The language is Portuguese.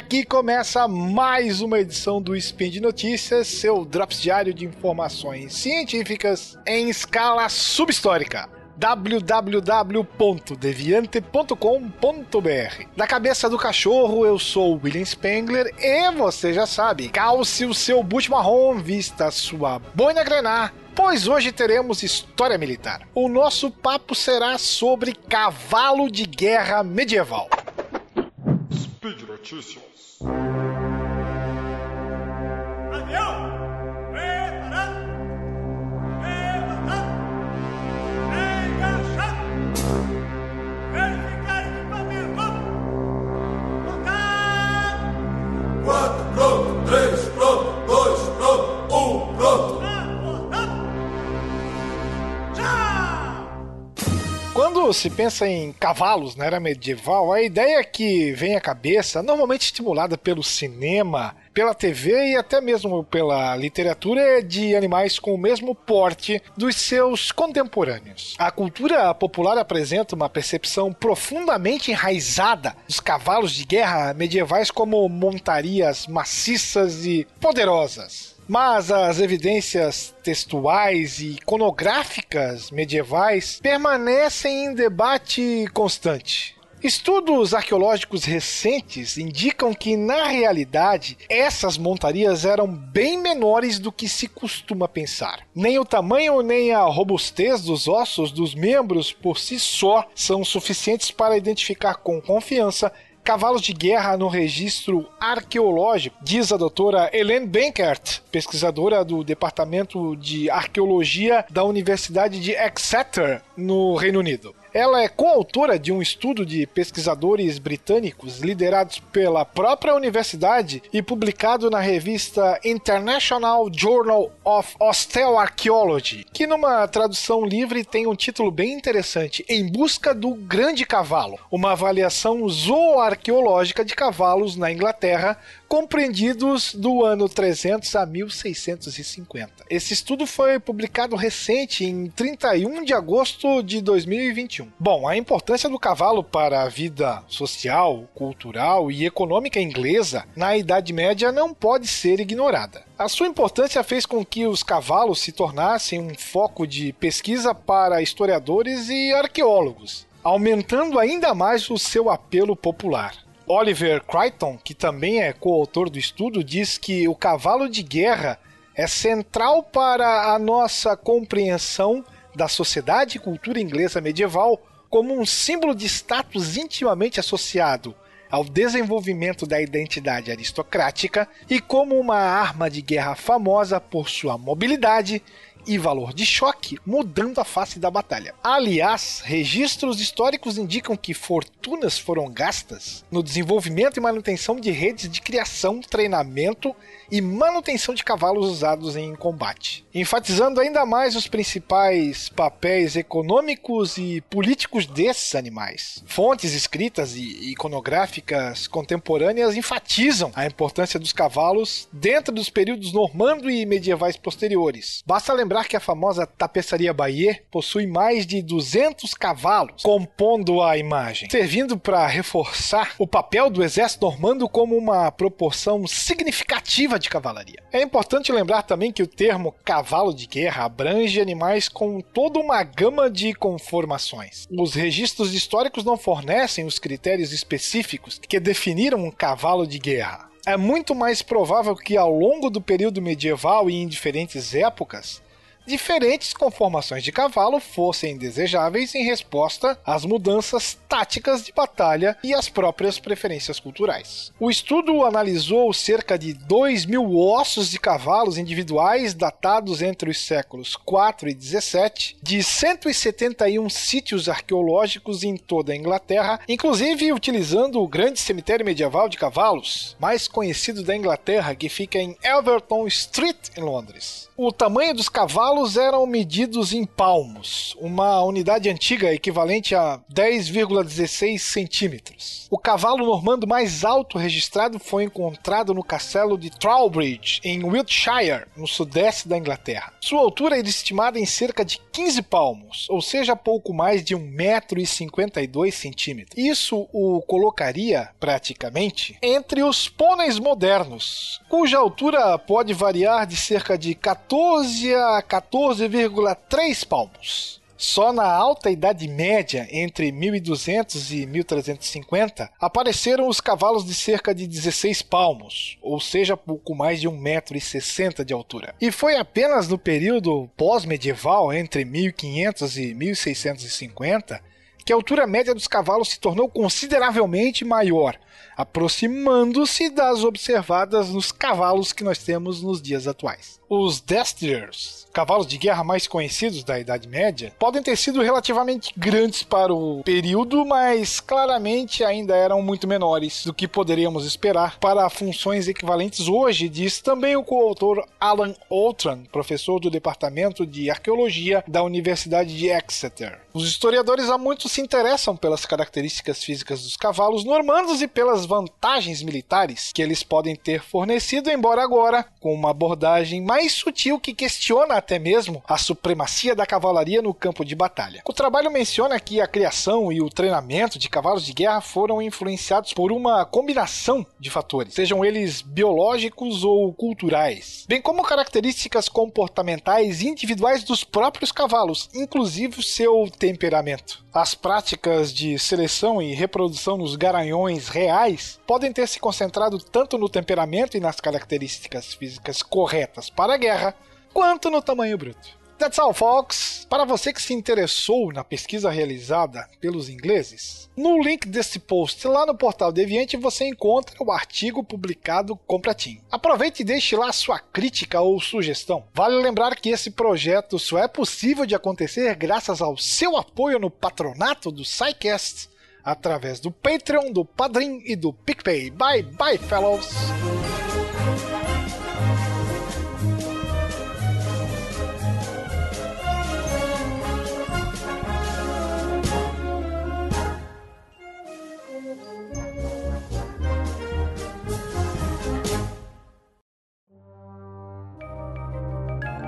Aqui começa mais uma edição do Spin de Notícias, seu drops diário de informações científicas em escala subhistórica www.deviante.com.br. Da cabeça do cachorro, eu sou William Spengler e você já sabe, calce o seu boot marrom, vista sua boina grenar, pois hoje teremos história militar. O nosso papo será sobre cavalo de guerra medieval. Notícias. Quando se pensa em cavalos na era medieval, a ideia que vem à cabeça, normalmente estimulada pelo cinema, pela TV e até mesmo pela literatura, é de animais com o mesmo porte dos seus contemporâneos. A cultura popular apresenta uma percepção profundamente enraizada dos cavalos de guerra medievais como montarias maciças e poderosas. Mas as evidências textuais e iconográficas medievais permanecem em debate constante. Estudos arqueológicos recentes indicam que, na realidade, essas montarias eram bem menores do que se costuma pensar. Nem o tamanho nem a robustez dos ossos dos membros por si só são suficientes para identificar com confiança cavalos de guerra no registro arqueológico, diz a doutora Helene Benkert, pesquisadora do Departamento de Arqueologia da Universidade de Exeter, no Reino Unido. Ela é coautora de um estudo de pesquisadores britânicos liderados pela própria universidade e publicado na revista International Journal of Osteoarchaeology, que numa tradução livre tem um título bem interessante: Em busca do grande cavalo, uma avaliação zooarqueológica de cavalos na Inglaterra, compreendidos do ano 300 a 1650. Esse estudo foi publicado recente em 31 de agosto de 2021. Bom, a importância do cavalo para a vida social, cultural e econômica inglesa na Idade Média não pode ser ignorada. A sua importância fez com que os cavalos se tornassem um foco de pesquisa para historiadores e arqueólogos, aumentando ainda mais o seu apelo popular. Oliver Crichton, que também é coautor do estudo, diz que o cavalo de guerra é central para a nossa compreensão da sociedade e cultura inglesa medieval como um símbolo de status intimamente associado ao desenvolvimento da identidade aristocrática e como uma arma de guerra famosa por sua mobilidade e valor de choque, mudando a face da batalha. Aliás, registros históricos indicam que fortunas foram gastas no desenvolvimento e manutenção de redes de criação, treinamento e manutenção de cavalos usados em combate, enfatizando ainda mais os principais papéis econômicos e políticos desses animais. Fontes escritas e iconográficas contemporâneas enfatizam a importância dos cavalos dentro dos períodos normando e medievais posteriores. Basta lembrar que a famosa tapeçaria Bayeux possui mais de 200 cavalos compondo a imagem, servindo para reforçar o papel do exército normando como uma proporção significativa de cavalaria. É importante lembrar também que o termo cavalo de guerra abrange animais com toda uma gama de conformações. Os registros históricos não fornecem os critérios específicos que definiram um cavalo de guerra. É muito mais provável que ao longo do período medieval e em diferentes épocas, diferentes conformações de cavalo fossem desejáveis em resposta às mudanças táticas de batalha e às próprias preferências culturais. O estudo analisou cerca de 2 mil ossos de cavalos individuais datados entre os séculos 4 e 17 de 171 sítios arqueológicos em toda a Inglaterra, inclusive utilizando o grande cemitério medieval de cavalos, mais conhecido da Inglaterra, que fica em Elverton Street, em Londres. O tamanho dos cavalos eram medidos em palmos, uma unidade antiga equivalente a 10,16 centímetros. O cavalo normando mais alto registrado foi encontrado no castelo de Trowbridge, em Wiltshire, no sudeste da Inglaterra. Sua altura é estimada em cerca de 15 palmos, ou seja, pouco mais de 1,52m. Isso o colocaria, praticamente, entre os pôneis modernos, cuja altura pode variar de cerca de 14 a 14,3 palmos. Só na alta Idade Média, entre 1200 e 1350, apareceram os cavalos de cerca de 16 palmos, ou seja, pouco mais de 1,60m de altura. E foi apenas no período pós-medieval, entre 1500 e 1650, que a altura média dos cavalos se tornou consideravelmente maior, aproximando-se das observadas nos cavalos que nós temos nos dias atuais. Os Destriers, cavalos de guerra mais conhecidos da Idade Média, podem ter sido relativamente grandes para o período, mas claramente ainda eram muito menores do que poderíamos esperar para funções equivalentes hoje, diz também o coautor Alan Outram, professor do Departamento de Arqueologia da Universidade de Exeter. Os historiadores há muito se interessam pelas características físicas dos cavalos normandos e pelas vantagens militares que eles podem ter fornecido, embora agora com uma abordagem mais sutil que questiona até mesmo a supremacia da cavalaria no campo de batalha. O trabalho menciona que a criação e o treinamento de cavalos de guerra foram influenciados por uma combinação de fatores, sejam eles biológicos ou culturais, bem como características comportamentais individuais dos próprios cavalos, inclusive o seu temperamento. As práticas de seleção e reprodução nos garanhões reais podem ter se concentrado tanto no temperamento e nas características físicas corretas para a guerra, quanto no tamanho bruto. That's all, folks! Para você que se interessou na pesquisa realizada pelos ingleses, no link desse post lá no portal Deviante você encontra o artigo publicado com Pratinho. Aproveite e deixe lá sua crítica ou sugestão. Vale lembrar que esse projeto só é possível de acontecer graças ao seu apoio no patronato do SciCast, através do Patreon, do Padrim e do PicPay. Bye bye, fellows!